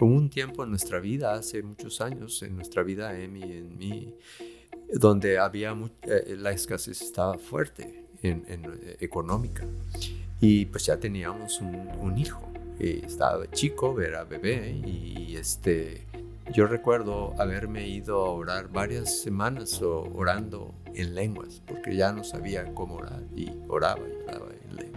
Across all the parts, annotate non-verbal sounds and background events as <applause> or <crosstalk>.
Hubo un tiempo en nuestra vida, hace muchos años, en nuestra vida, Emi y en mí, donde había eh, la escasez estaba fuerte en, eh, económica. Y pues ya teníamos un, hijo. estaba chico, era bebé y este, yo recuerdo haberme ido a orar varias semanas orando en lenguas, porque ya no sabía cómo orar y oraba y oraba en lenguas.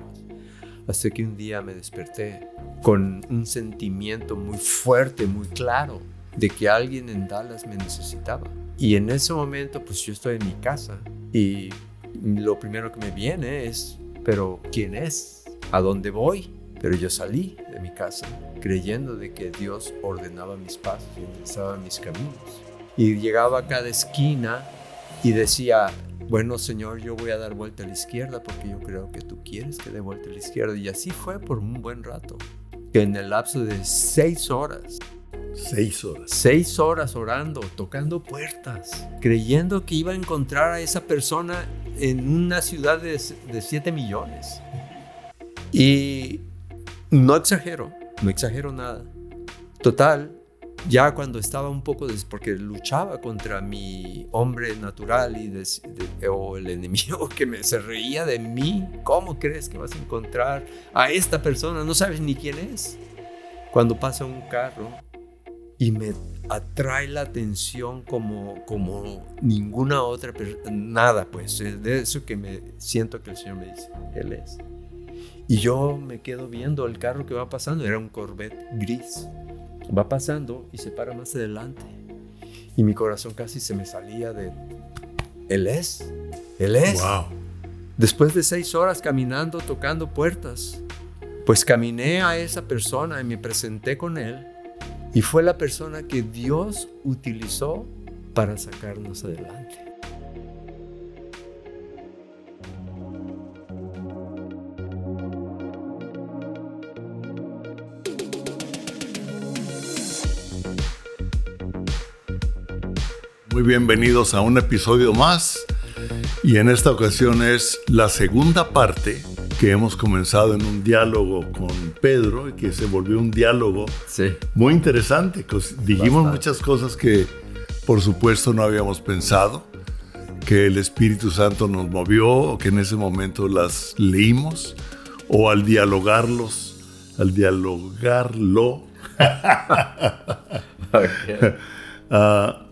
Hasta que un día me desperté con un sentimiento muy fuerte, muy claro, de que alguien en Dallas me necesitaba. Y en ese momento, pues yo estoy en mi casa y lo primero que me viene es, pero ¿quién es? ¿A dónde voy? Pero yo salí de mi casa creyendo de que Dios ordenaba mis pasos y empezaba mis caminos. Y llegaba a cada esquina y decía, bueno Señor, yo voy a dar vuelta a la izquierda porque yo creo que tú quieres que dé vuelta a la izquierda. Y así fue por un buen rato, que en el lapso de seis horas, Seis horas. Seis horas orando, tocando puertas, creyendo que iba a encontrar a esa persona en una ciudad de, de 7 millones. Y no exagero, no exagero nada. Total, ya cuando estaba un poco, des, porque luchaba contra mi hombre natural y o el enemigo <laughs> que me, se reía de mí, ¿cómo crees que vas a encontrar a esta persona? No sabes ni quién es. Cuando pasa un carro y me atrae la atención como, como ninguna otra persona, nada pues, de eso que me siento que el Señor me dice, Él es. Y yo me quedo viendo el carro que va pasando, era un Corvette gris. Va pasando y se para más adelante. Y mi corazón casi se me salía de... Él es, Él es. Wow. Después de seis horas caminando, tocando puertas, pues caminé a esa persona y me presenté con Él. Y fue la persona que Dios utilizó para sacarnos adelante. Muy bienvenidos a un episodio más y en esta ocasión es la segunda parte que hemos comenzado en un diálogo con Pedro y que se volvió un diálogo muy interesante. Dijimos muchas cosas que por supuesto no habíamos pensado, que el Espíritu Santo nos movió o que en ese momento las leímos o al dialogarlos, al dialogarlo. <laughs> okay. uh, <laughs>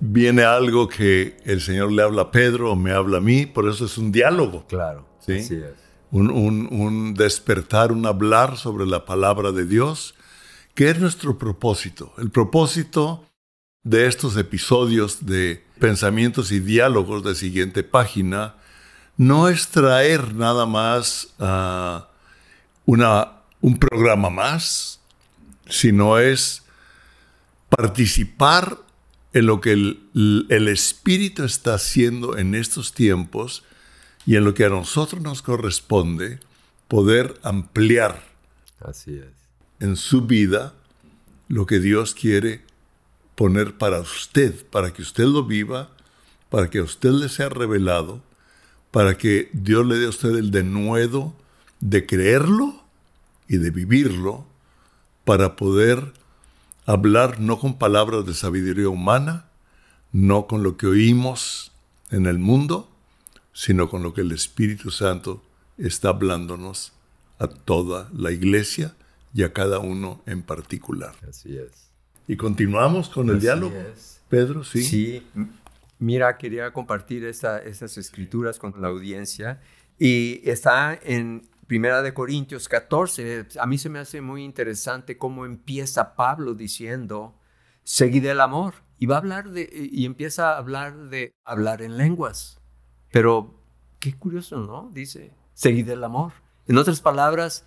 viene algo que el Señor le habla a Pedro o me habla a mí, por eso es un diálogo. Claro, ¿sí? así es. Un, un, despertar, un hablar sobre la palabra de Dios, que es nuestro propósito. El propósito de estos episodios de pensamientos y diálogos de siguiente página no es traer nada más a una, un programa más, sino es participar en lo que el, Espíritu está haciendo en estos tiempos y en lo que a nosotros nos corresponde poder ampliar Así es. en su vida lo que Dios quiere poner para usted, para que usted lo viva, para que a usted le sea revelado, para que Dios le dé a usted el denuedo de creerlo y de vivirlo, para poder hablar no con palabras de sabiduría humana, no con lo que oímos en el mundo, sino con lo que el Espíritu Santo está hablándonos a toda la iglesia y a cada uno en particular. Así es. Y continuamos con el diálogo. Pedro, sí. Sí. Mira, quería compartir esas escrituras con la audiencia y está en Primera de Corintios 14, a mí se me hace muy interesante cómo empieza Pablo diciendo, seguid el amor. Y va a hablar de, y empieza a hablar de hablar en lenguas. Pero qué curioso, ¿no? Dice, seguid el amor. En otras palabras,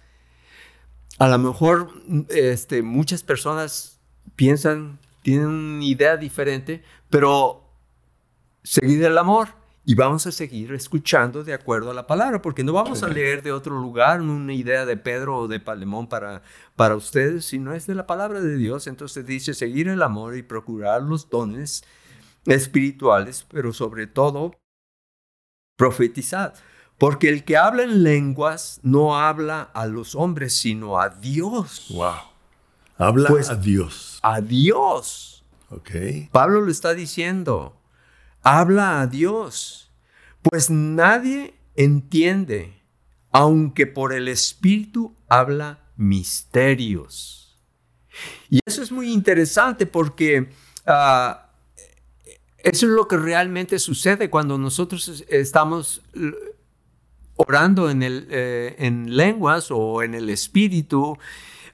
a lo mejor este, muchas personas piensan, tienen una idea diferente, pero seguid el amor y vamos a seguir escuchando de acuerdo a la palabra, porque no vamos a leer de otro lugar una idea de Pedro o de Palemón para, para ustedes, sino es de la palabra de Dios. Entonces dice, seguir el amor y procurar los dones espirituales, pero sobre todo profetizar. Porque el que habla en lenguas no habla a los hombres, sino a Dios. Wow. Habla Pues- a Dios. a Dios. Ok. Pablo lo está diciendo. Habla a Dios. Pues nadie entiende, aunque por el Espíritu habla misterios. Y eso es muy interesante porque ah, eso es lo que realmente sucede cuando nosotros es- estamos orando en, el, eh, en lenguas o en el Espíritu.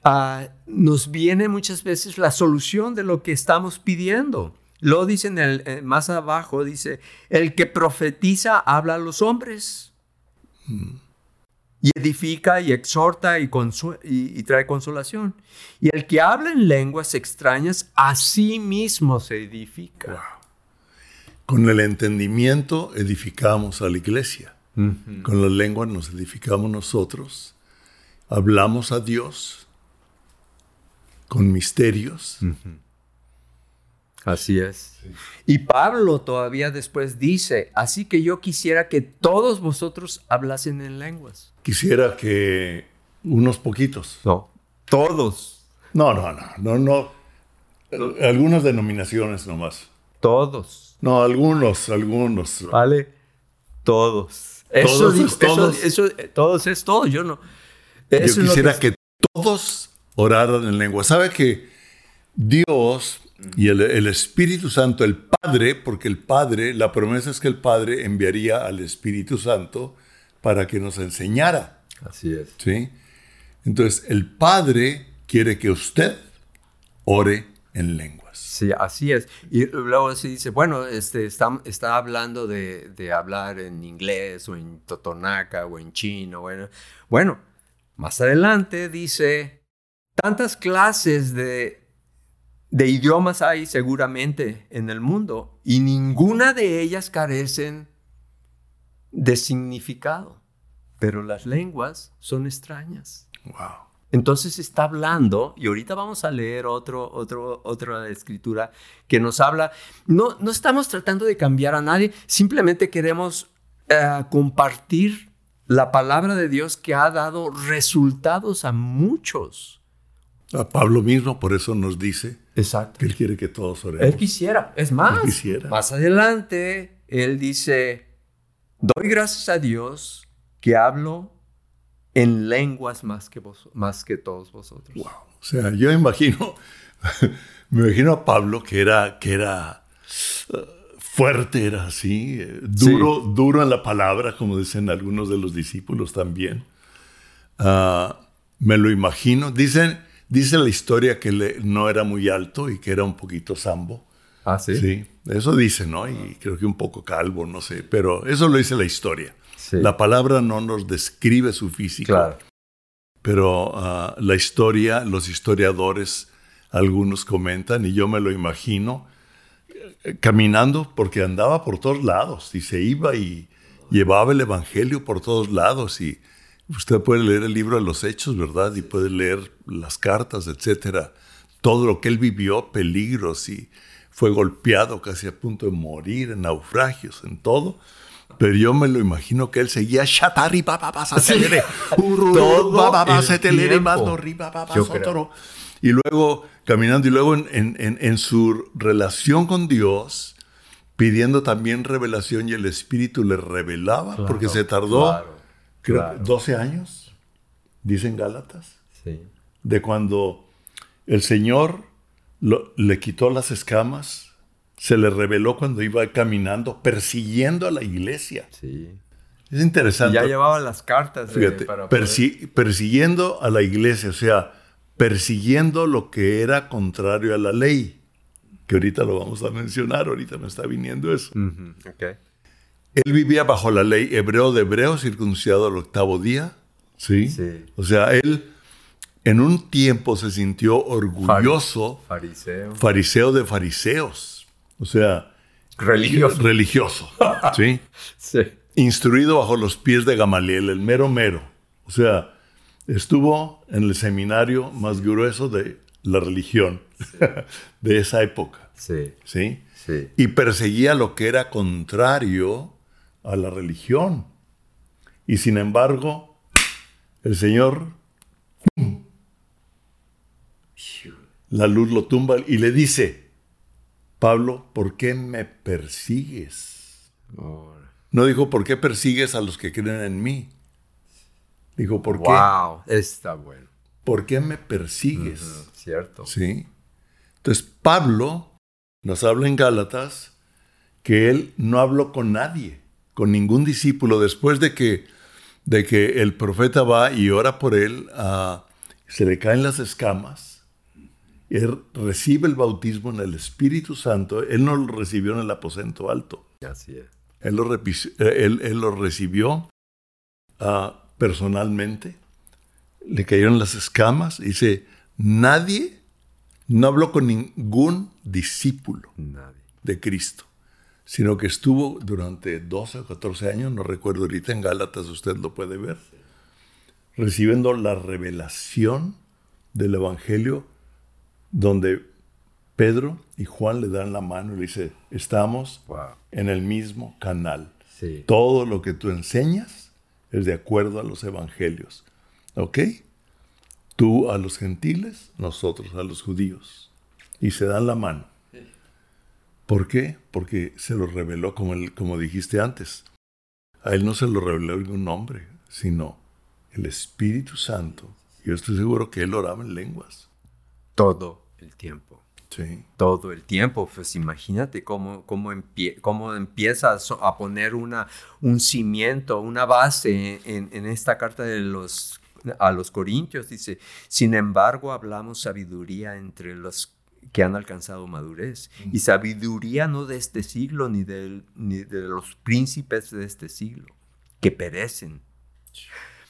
ah, nos viene muchas veces la solución de lo que estamos pidiendo. Lo dice en el, eh, más abajo, dice, el que profetiza habla a los hombres. Y edifica y exhorta y, y- y trae consolación. Y el que habla en lenguas extrañas, a sí mismo se edifica. Con el entendimiento edificamos a la iglesia. Con la lengua nos edificamos nosotros. Hablamos a Dios con misterios. Así es. Y Pablo todavía después dice, así que yo quisiera que todos vosotros hablasen en lenguas. Quisiera que unos poquitos. No, todos, No, no, no, no, no. Algunas denominaciones nomás. todos, No, algunos, algunos. ¿vale? Todos. Eso Todos es todos. Eso, eso- eh, todos es todo, yo no. Yo Eso quisiera que... todos oraran en lengua. ¿Sabe que Dios y el, el Espíritu Santo, el Padre, porque el Padre, la promesa es que el Padre enviaría al Espíritu Santo para que nos enseñara, Así es. ¿sí? Entonces, el Padre quiere que usted ore en lenguas. Sí, así es. Y luego se dice, bueno, este, está, está hablando de, de hablar en inglés o en totonaca o en chino. Bueno, bueno, más adelante dice, tantas clases de, de idiomas hay seguramente en el mundo y ninguna de ellas carecen de significado, pero las lenguas son extrañas. Wow. Entonces está hablando, y ahorita vamos a leer otro, otro, otra escritura que nos habla, no, no estamos tratando de cambiar a nadie, simplemente queremos eh, compartir la palabra de Dios que ha dado resultados a muchos. A Pablo mismo por eso nos dice Exacto. que él quiere que todos Él oremos. quisiera, es más, Él quisiera. más adelante, él dice, doy gracias a Dios que hablo en lenguas más que, vos, más que todos vosotros. Wow. O sea, yo imagino, <laughs> me imagino a Pablo que era, que era eh, fuerte, era así, eh, duro, duro en la palabra, como dicen algunos de los discípulos también. Ah, me lo imagino. Dicen, dice la historia que le- no era muy alto y que era un poquito sambo. Ah, sí. Sí, eso dice, ¿no? Y creo que un poco calvo, no sé, pero eso lo dice la historia. Sí. La palabra no nos describe su físico, Claro. pero ah, la historia, los historiadores, algunos comentan, y yo me lo imagino, eh, caminando porque andaba por todos lados y se iba y llevaba el Evangelio por todos lados. Y usted puede leer el libro de los Hechos, ¿verdad? Y puede leer las cartas, etcétera. Todo lo que él vivió, peligros y fue golpeado casi a punto de morir, en naufragios, en todo. Pero yo me lo imagino que él seguía Shatari. <laughs> Y luego caminando y luego en, en- en- en su relación con Dios, pidiendo también revelación y el Espíritu le revelaba, Claro, porque se tardó, claro, creo, claro. 12 años, dicen Gálatas, Sí. de cuando el Señor lo- le quitó las escamas, se le reveló cuando iba caminando, persiguiendo a la iglesia. Sí. Es interesante. ya llevaba las cartas. de- Fíjate, para poder- persi- persiguiendo a la iglesia, o sea, persiguiendo lo que era contrario a la ley, que ahorita lo vamos a mencionar, ahorita me está viniendo eso. Ujú, ok. Él vivía bajo la ley hebreo de hebreo, circuncidado al octavo día, ¿sí? Sí. O sea, él en un tiempo se sintió orgulloso, Fariseo. fariseo de fariseos, o sea, Religioso. religioso, <laughs> ¿sí? Sí. instruido bajo los pies de Gamaliel, el mero mero. O sea, estuvo en el seminario más grueso de la religión <laughs> de esa época, Sí. ¿sí? Sí. Y perseguía lo que era contrario a la religión. Y sin embargo, el Señor ¡pum! la luz lo tumba y le dice, Pablo, ¿por qué me persigues? No dijo, ¿por qué persigues a los que creen en mí? Dijo, ¿por qué? Wow, está bueno. ¿Por qué me persigues? cierto. Sí. Entonces, Pablo nos habla en Gálatas que él no habló con nadie, con ningún discípulo, después de que, de que el profeta va y ora por él, ah, se le caen las escamas, él recibe el bautismo en el Espíritu Santo, él no lo recibió en el aposento alto. Así es. Él lo, él, lo recibió ah, personalmente, le cayeron las escamas, dice, nadie, no habló con ningún discípulo de Cristo, sino que estuvo durante 12 o 14 años, no recuerdo ahorita en Gálatas, usted lo puede ver, recibiendo la revelación del Evangelio, donde Pedro y Juan le dan la mano y le dice, estamos en el mismo canal. Todo lo que tú enseñas es de acuerdo a los evangelios. ¿Ok? Tú a los gentiles, nosotros a los judíos. Y se dan la mano. ¿Por qué? Porque se lo reveló, como, como dijiste antes. A él no se lo reveló ningún hombre, sino el Espíritu Santo. Yo estoy seguro que él oraba en lenguas. Todo el tiempo. Sí. Todo el tiempo. Pues imagínate cómo, cómo, cómo empiezas a poner una, un cimiento, una base en, en esta carta de los a los Corintios, dice, sin embargo hablamos sabiduría entre los que han alcanzado madurez. Y sabiduría no de este siglo ni de, ni de los príncipes de este siglo, que perecen.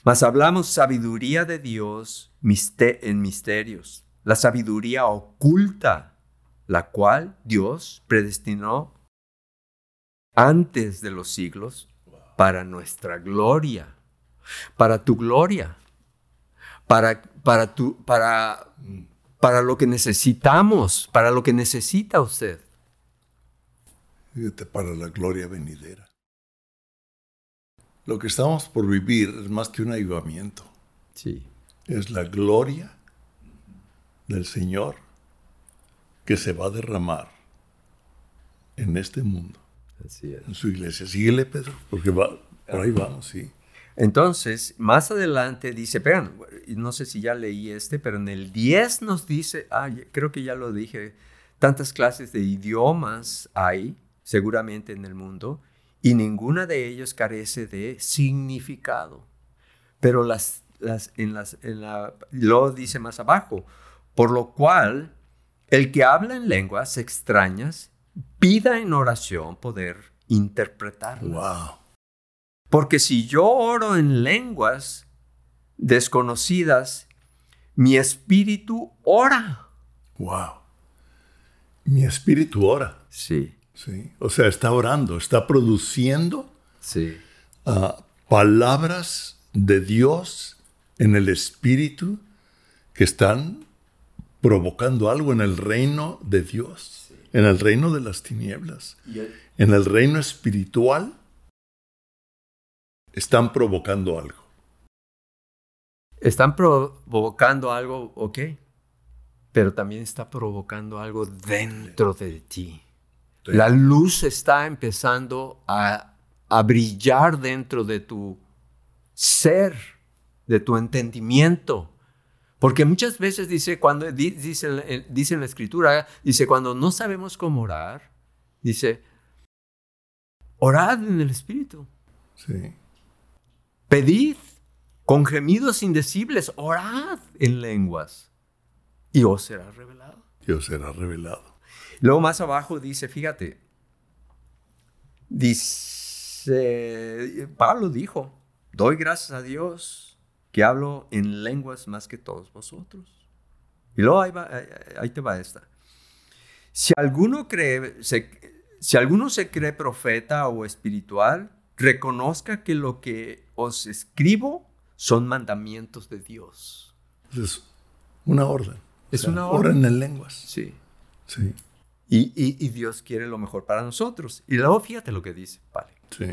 Mas hablamos sabiduría de Dios en misterios, la sabiduría oculta, la cual Dios predestinó antes de los siglos para nuestra gloria, para tu gloria para, para, tu, para, para lo que necesitamos, para lo que necesita usted. para la gloria venidera. Lo que estamos por vivir es más que un ayudamiento. Sí. Es la gloria del Señor que se va a derramar en este mundo. Así es. En su iglesia. Síguele, Pedro, porque va, por ahí vamos, sí. Entonces, más adelante dice, vean, no sé si ya leí este, pero en el 10 nos dice, ah, creo que ya lo dije, tantas clases de idiomas hay seguramente en el mundo y ninguna de ellas carece de significado. Pero las, las, en las, en la, lo dice más abajo, por lo cual el que habla en lenguas extrañas pida en oración poder interpretarlas. Wow. Porque si yo oro en lenguas desconocidas, mi espíritu ora. Wow. Mi espíritu ora. Sí. Sí. O sea, está orando, está produciendo sí. Ah, palabras de Dios en el espíritu que están provocando algo en el reino de Dios, en el reino de las tinieblas, en el reino espiritual están provocando algo. Están provocando algo, ok, pero también está provocando algo dentro de ti. La luz está empezando a, a brillar dentro de tu ser, de tu entendimiento. Porque muchas veces dice, cuando dice, dice en la escritura, dice, cuando no sabemos cómo orar, dice, orad en el Espíritu. Sí. Pedid con gemidos indecibles, orad en lenguas y os será revelado. Y os será revelado. Luego más abajo dice, fíjate, dice, Pablo dijo, doy gracias a Dios que hablo en lenguas más que todos vosotros. Y luego ahí, ahí te va esta. Si alguno, cree, si alguno se cree profeta o espiritual, reconozca que lo que os escribo son mandamientos de Dios. Es una orden. Es una orden. Orden en lenguas. Sí. Sí. Y, y, Dios quiere lo mejor para nosotros. Y luego fíjate lo que dice, vale. Sí.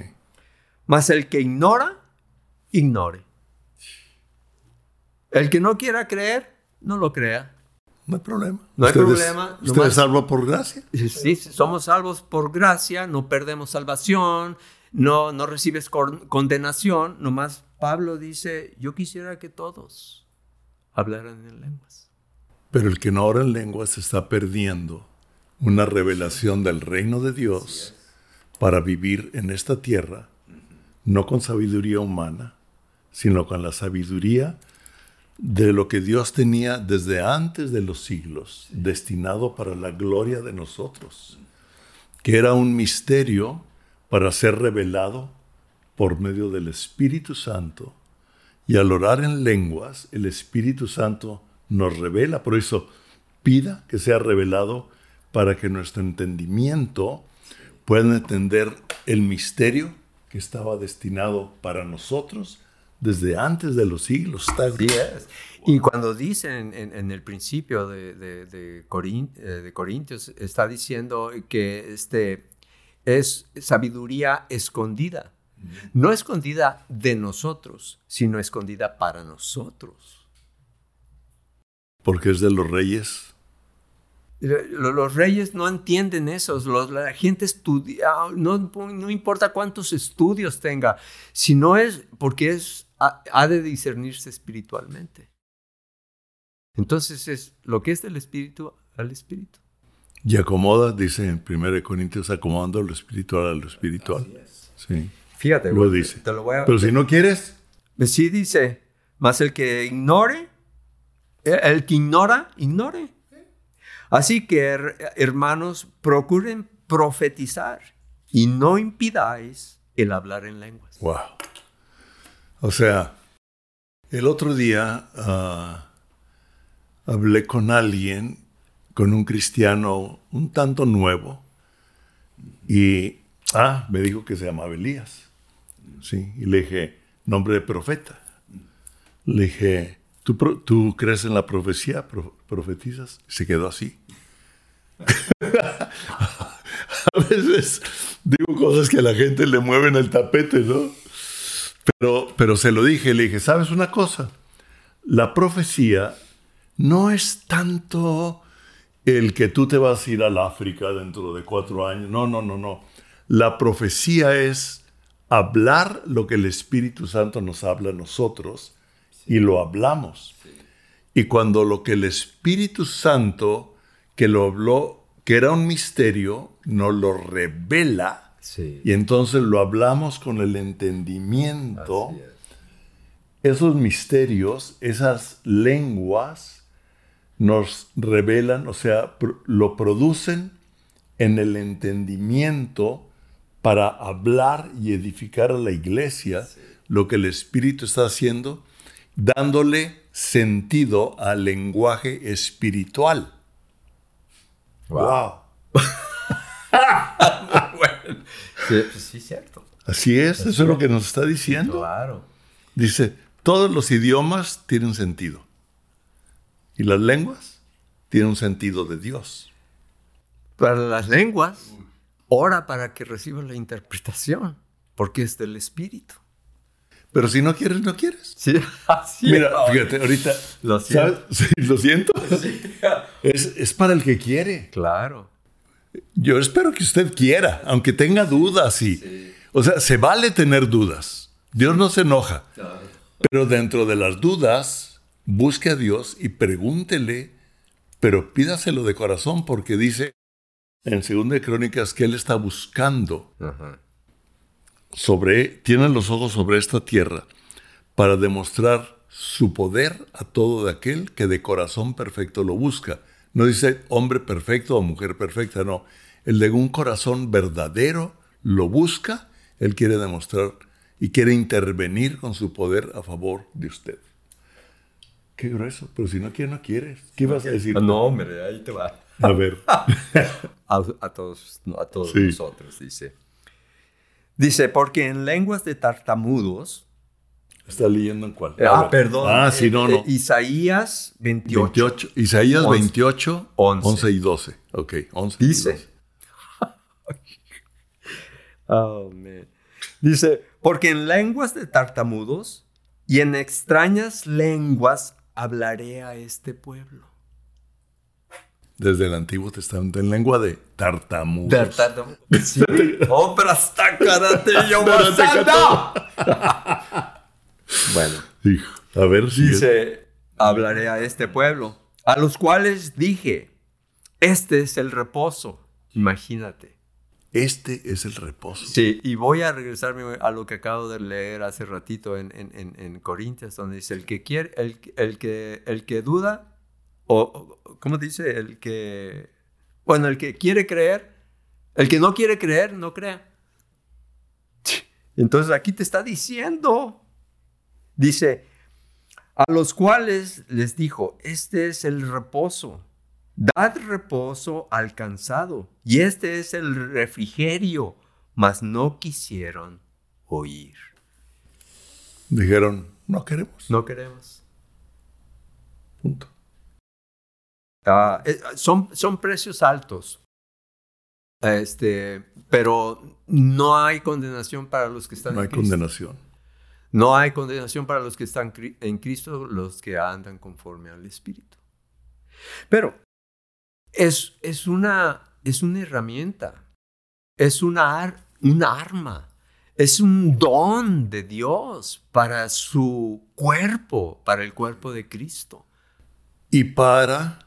Mas el que ignora, ignore. El que no quiera creer, no lo crea. no hay problema. No hay problema, Usted es salvo por gracia. Sí, somos salvos por gracia, no perdemos salvación, no, no recibes con- condenación. Nomás Pablo dice, yo quisiera que todos hablaran en lenguas. Pero el que no ora en lenguas está perdiendo una revelación del reino de Dios para vivir en esta tierra, no con sabiduría humana, sino con la sabiduría de lo que Dios tenía desde antes de los siglos, destinado para la gloria de nosotros, que era un misterio para ser revelado por medio del Espíritu Santo. Y al orar en lenguas, el Espíritu Santo nos revela. Por eso, pida que sea revelado para que nuestro entendimiento pueda entender el misterio que estaba destinado para nosotros desde antes de los siglos. Así es. Y cuando dicen en, el principio de, eh, de Corintios, está diciendo que este es sabiduría escondida. No escondida de nosotros, sino escondida para nosotros. Porque es de los reyes. Lo- Los reyes no entienden eso. Los- la gente estudia, no, no importa cuántos estudios tenga, sino es porque es, ha, ha de discernirse espiritualmente. Entonces es lo que es del espíritu al espíritu. Y acomoda, dice en 1 Corintios, acomodando lo espiritual a lo espiritual. Sí. Fíjate, Lo güey, dice. Te lo voy a, Pero si no quieres, Sí dice, más el que ignore, eh, el que ignora, ignore. Así que, her- hermanos, procuren profetizar y no impidáis el hablar en lenguas. Wow. O sea, el otro día ah, hablé con alguien, con un cristiano un tanto nuevo, y ah, me dijo que se llamaba Elías. Sí, y le dije, nombre de profeta. Le dije, ¿tú, tú crees en la profecía? Pro- ¿Profetizas? Se quedó así. <laughs> a veces digo cosas que a la gente le mueven el tapete, ¿no? Pero, pero se lo dije, le dije, ¿sabes una cosa? La profecía no es tanto el que tú te vas a ir al África dentro de cuatro años. No, no, no, no. La profecía es hablar lo que el Espíritu Santo nos habla a nosotros y lo hablamos. Y cuando lo que el Espíritu Santo, que lo habló, que era un misterio, nos lo revela, Sí. y entonces lo hablamos con el entendimiento, esos misterios, esas lenguas, nos revelan, o sea, lo producen en el entendimiento para hablar y edificar a la iglesia lo que el Espíritu está haciendo, dándole sentido al lenguaje espiritual. Wow. ¡Wow! <laughs> Sí, pues sí, cierto. Así es, eso es lo que nos está diciendo. Claro. Dice, todos los idiomas tienen sentido. Y las lenguas tienen un sentido de Dios. Para las lenguas, ora para que reciban la interpretación, porque es del espíritu. Pero si no quieres, no quieres. Sí, <laughs> así Mira, es. fíjate, ahorita... Lo siento. lo siento. Es, es para el que quiere. Claro. Yo espero que usted quiera, aunque tenga dudas y... O sea, se vale tener dudas. Dios no se enoja. Pero dentro de las dudas, busque a Dios y pregúntele, pero pídaselo de corazón porque dice en 2 de Crónicas que Él está buscando Ajá. sobre, tiene los ojos sobre esta tierra para demostrar su poder a todo de aquel que de corazón perfecto lo busca. No dice hombre perfecto o mujer perfecta, no. El de un corazón verdadero lo busca, él quiere demostrar y quiere intervenir con su poder a favor de usted. Qué grueso, pero si no quiere, no quieres. ¿Qué ibas a decir? No, hombre, ahí te va. A ver. <laughs> A, a todos, no, a todos Sí. nosotros, dice. Dice, porque en lenguas de tartamudos. ¿Está leyendo en cuál? ah, perdón. Ah, sí, eh, no, eh, no. Isaías 28. 28. Isaías Once. 28, Once. 11 y 12. Ok, 11 y Dice. 12. <laughs> Oh, man. Dice, porque en lenguas de tartamudos y en extrañas lenguas hablaré a este pueblo. desde el Antiguo Testamento en lengua de tartamudos. Tartamudo. Sí. Obra hasta karate yo <laughs> <laughs> Bueno. Hijo, a ver si... Dice, hablaré a este pueblo, a los cuales dije, este es el reposo. Imagínate. Este es el reposo. Sí, y voy a regresarme a lo que acabo de leer hace ratito en, en, Corintias, donde dice, el que quiere, el, el, que, el que duda, o, ¿cómo dice? El que, bueno, el que quiere creer, el que no quiere creer, no crea. Entonces aquí te está diciendo, dice, a los cuales les dijo, este es el reposo Dad reposo al cansado, y este es el refrigerio, mas no quisieron oír. Dijeron, no queremos. No queremos. Punto. Ah, eh, son, son precios altos. Este, pero no hay condenación para los que están no en Cristo. No hay condenación. No hay condenación para los que están en Cristo, los que andan conforme al Espíritu. Pero es, es, una, es una herramienta, es una, arma, es un don de Dios para su cuerpo, para el cuerpo de Cristo. Y para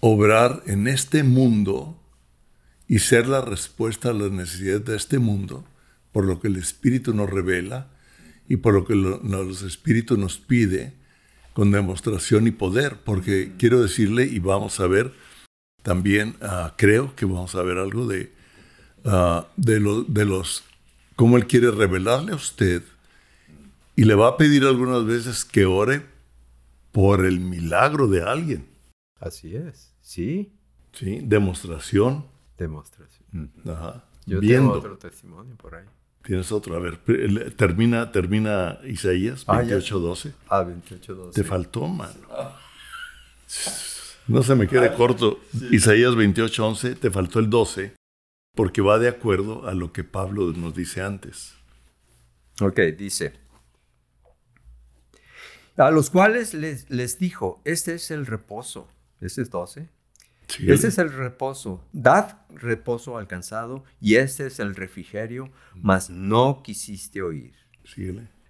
obrar en este mundo y ser la respuesta a las necesidades de este mundo, por lo que el Espíritu nos revela y por lo que los Espíritus nos pide con demostración y poder, porque quiero decirle, y vamos a ver también, uh, creo que vamos a ver algo de, uh, de, lo, de los, cómo Él quiere revelarle a usted, y le va a pedir algunas veces que ore por el milagro de alguien. Así es, sí. Sí, demostración. Demostración. Ajá. Yo Viendo. tengo otro testimonio por ahí. Tienes otro. A ver, termina, termina Isaías 28.12. Ah, 28.12. Te faltó, mano. No se me quede corto. Isaías 28.11, te faltó el 12, porque va de acuerdo a lo que Pablo nos dice antes. Ok, dice. A los cuales les, les dijo, este es el reposo. Este es 12. Este es el reposo. Dad reposo alcanzado y este es el refrigerio, mas no quisiste oír.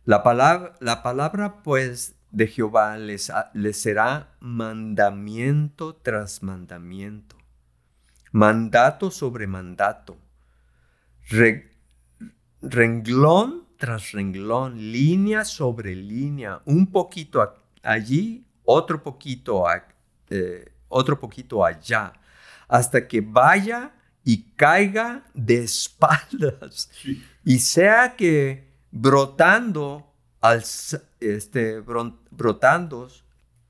La palabra, la palabra pues de Jehová les, les será mandamiento tras mandamiento, mandato sobre mandato, renglón tras renglón, línea sobre línea, un poquito allí, otro poquito eh, otro poquito allá, hasta que vaya y caiga de espaldas y sea que brotando, al, este, brotando,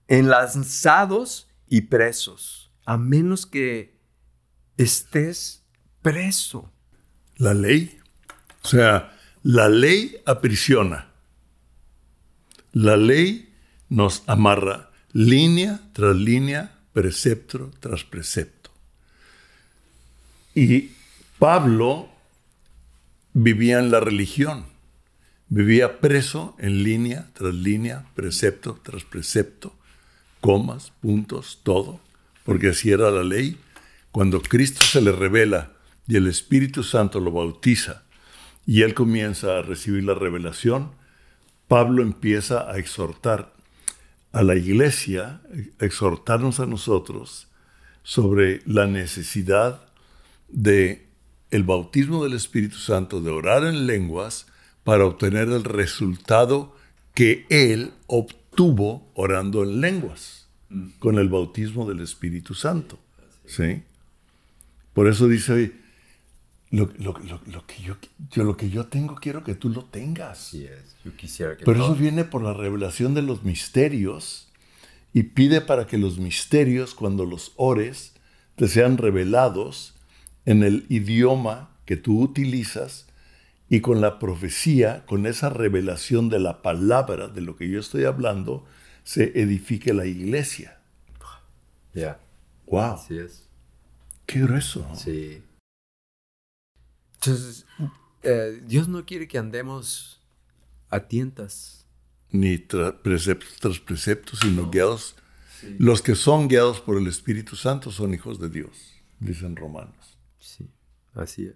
enlazados y presos, a menos que estés preso. La ley, o sea, la ley aprisiona. La ley nos amarra línea tras línea precepto tras precepto. Y Pablo vivía en la religión, vivía preso en línea tras línea, precepto tras precepto, comas, puntos, todo, porque así era la ley. Cuando Cristo se le revela y el Espíritu Santo lo bautiza y él comienza a recibir la revelación, Pablo empieza a exhortar a la iglesia, exhortarnos a nosotros sobre la necesidad de el bautismo del Espíritu Santo, de orar en lenguas para obtener el resultado que él obtuvo orando en lenguas con el bautismo del Espíritu Santo. ¿Sí? Por eso dice, lo, lo, lo, que yo, yo, lo que yo tengo quiero que tú lo tengas. Yo quisiera que Pero eso viene por la revelación de los misterios y pide para que los misterios, cuando los ores, te sean revelados en el idioma que tú utilizas y con la profecía, con esa revelación de la palabra, de lo que yo estoy hablando, se edifique la iglesia. Ya. Wow. Así es. Qué grueso. Sí. Entonces, eh, Dios no quiere que andemos a tientas. Ni preceptos tras preceptos, sino guiados Los que son guiados por el Espíritu Santo son hijos de Dios, dicen Romanos. Sí, así es.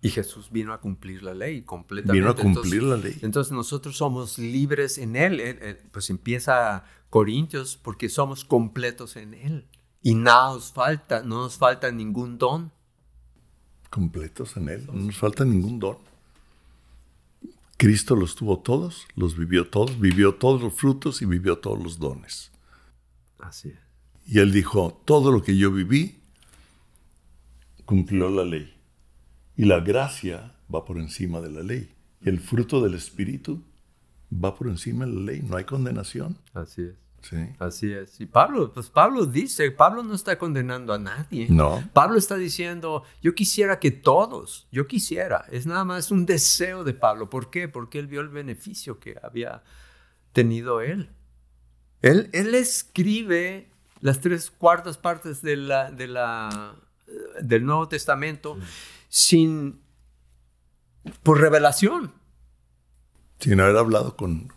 Y Jesús vino a cumplir la ley completamente. Vino a cumplir la ley. Entonces nosotros somos libres en Él. Pues empieza Corintios porque somos completos en Él. Y nada nos falta, no nos falta ningún don. Completos en Él, no nos falta ningún don. Cristo los tuvo todos, los vivió todos, vivió todos los frutos y vivió todos los dones. Así es. Y Él dijo, todo lo que yo viví, cumplió la ley. Y la gracia va por encima de la ley. Y el fruto del Espíritu va por encima de la ley. No hay condenación. Así es. Sí. Así es. Y Pablo, pues Pablo dice, Pablo no está condenando a nadie. No. Pablo está diciendo, yo quisiera que todos, yo quisiera, es nada más un deseo de Pablo. ¿Por qué? Porque él vio el beneficio que había tenido él. Él, él escribe las tres cuartas partes de la, de la, del Nuevo Testamento sin, por revelación. Sin haber hablado con,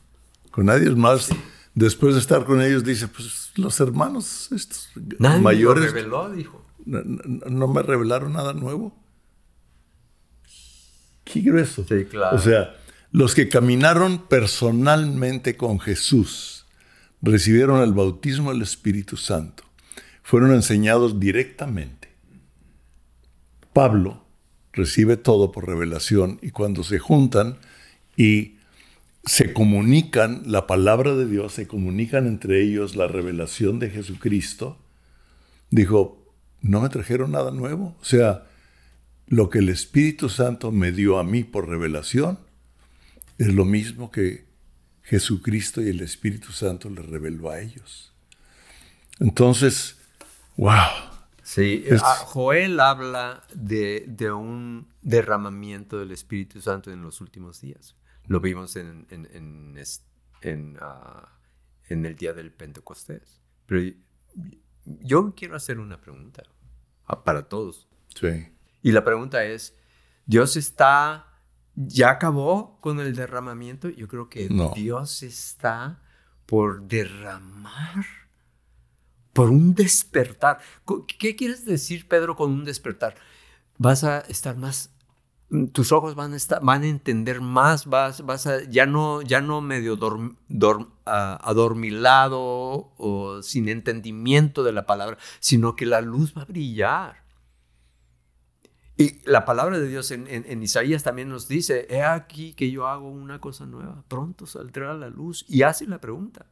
con nadie más. Después de estar con ellos, dice, pues los hermanos estos Nadie mayores lo reveló, dijo. no, no- no me revelaron nada nuevo. Qué grueso. Sí, claro. O sea, los que caminaron personalmente con Jesús recibieron el bautismo del Espíritu Santo. Fueron enseñados directamente. Pablo recibe todo por revelación y cuando se juntan y se comunican la palabra de Dios, se comunican entre ellos la revelación de Jesucristo, dijo, no me trajeron nada nuevo. O sea, lo que el Espíritu Santo me dio a mí por revelación es lo mismo que Jesucristo y el Espíritu Santo le reveló a ellos. Entonces, wow. Sí, Es- ah, Joel habla de, de un derramamiento del Espíritu Santo en los últimos días. Lo vimos en, en, en, ah, en el día del Pentecostés. Pero yo quiero hacer una pregunta ah, para todos. Sí. Y la pregunta es, ¿Dios está, ya acabó con el derramamiento? Yo creo que No. Dios está por derramar, por un despertar. ¿Qué quieres decir, Pedro, con un despertar? Vas a estar más, tus ojos van a, estar, van a entender más, vas, vas a, ya no, ya no medio dorm- dorm- ah, adormilado o sin entendimiento de la palabra, sino que la luz va a brillar. Y la palabra de Dios en, en- en Isaías también nos dice, he aquí que yo hago una cosa nueva, pronto saldrá la luz. Y hace la pregunta,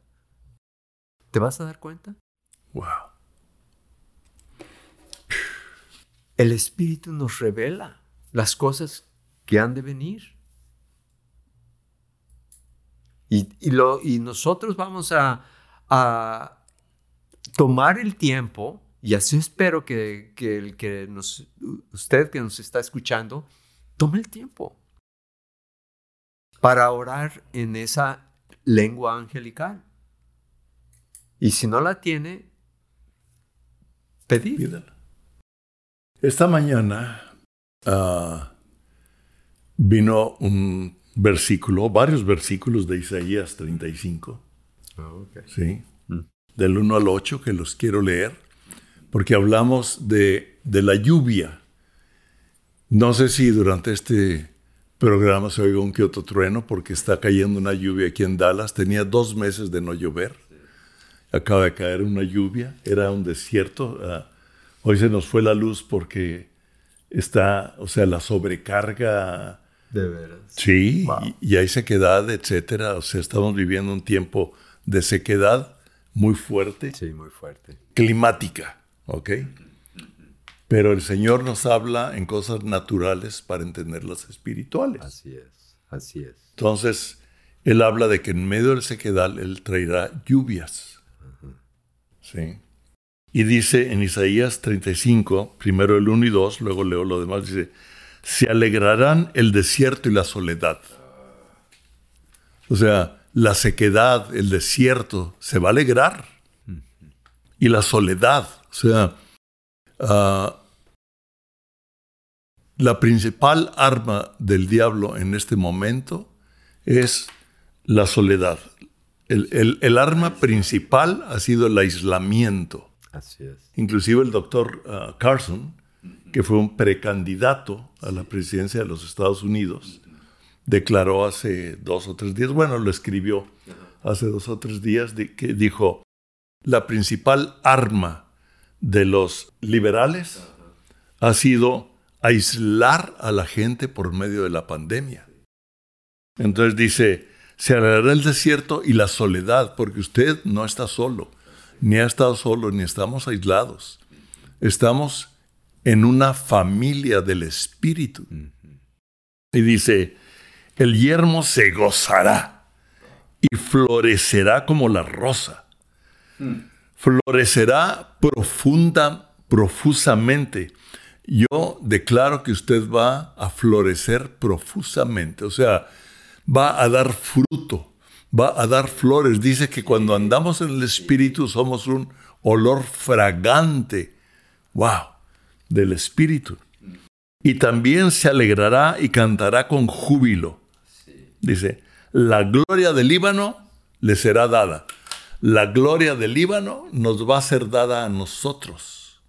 ¿te vas a dar cuenta? Wow. El Espíritu nos revela las cosas que han de venir. Y, nosotros vamos a, tomar el tiempo, y así espero que, que el que nos, usted que nos está escuchando, tome el tiempo para orar en esa lengua angelical. Y si no la tiene. Pídala. Esta mañana ah, vino un versículo, varios versículos de Isaías 35, ¿sí? Mm. Del 1 al 8 que los quiero leer, porque hablamos de, de la lluvia. No sé si durante este programa se oiga un que otro trueno, porque está cayendo una lluvia aquí en Dallas. Tenía dos meses de no llover. Acaba de caer una lluvia, era un desierto. ah, hoy se nos fue la luz porque está, o sea, la sobrecarga. De veras. Sí, Wow. y, y hay sequedad, etcétera. O sea, estamos viviendo un tiempo de sequedad muy fuerte, Sí, muy fuerte. climática, ¿ok? Pero el Señor nos habla en cosas naturales para entenderlas espirituales. Así es, así es. Entonces, Él habla de que en medio del sequedal Él traerá lluvias. Sí. Y dice en Isaías 35, primero el 1 y 2, luego leo lo demás, dice, se alegrarán el desierto y la soledad. O sea, la sequedad, el desierto, se va a alegrar. Y la soledad, o sea, ah, la principal arma del diablo en este momento es la soledad. El, el, arma principal ha sido el aislamiento. Así es. Inclusive el doctor uh, Carson, que fue un precandidato a la presidencia de los Estados Unidos, declaró hace dos o tres días, bueno, lo escribió hace dos o tres días, que dijo, la principal arma de los liberales ha sido aislar a la gente por medio de la pandemia. Entonces dice, se alegrará el desierto y la soledad, porque usted no está solo, ni ha estado solo, ni estamos aislados. Estamos en una familia del Espíritu. Y dice, el yermo se gozará y florecerá como la rosa. Florecerá profunda, profusamente. Yo declaro que usted va a florecer profusamente, o sea, va a dar fruto, va a dar flores. Dice que cuando andamos en el Espíritu somos un olor fragante, wow, del Espíritu. Y también se alegrará y cantará con júbilo Dice, la gloria del Líbano le será dada. La gloria del Líbano nos va a ser dada a nosotros.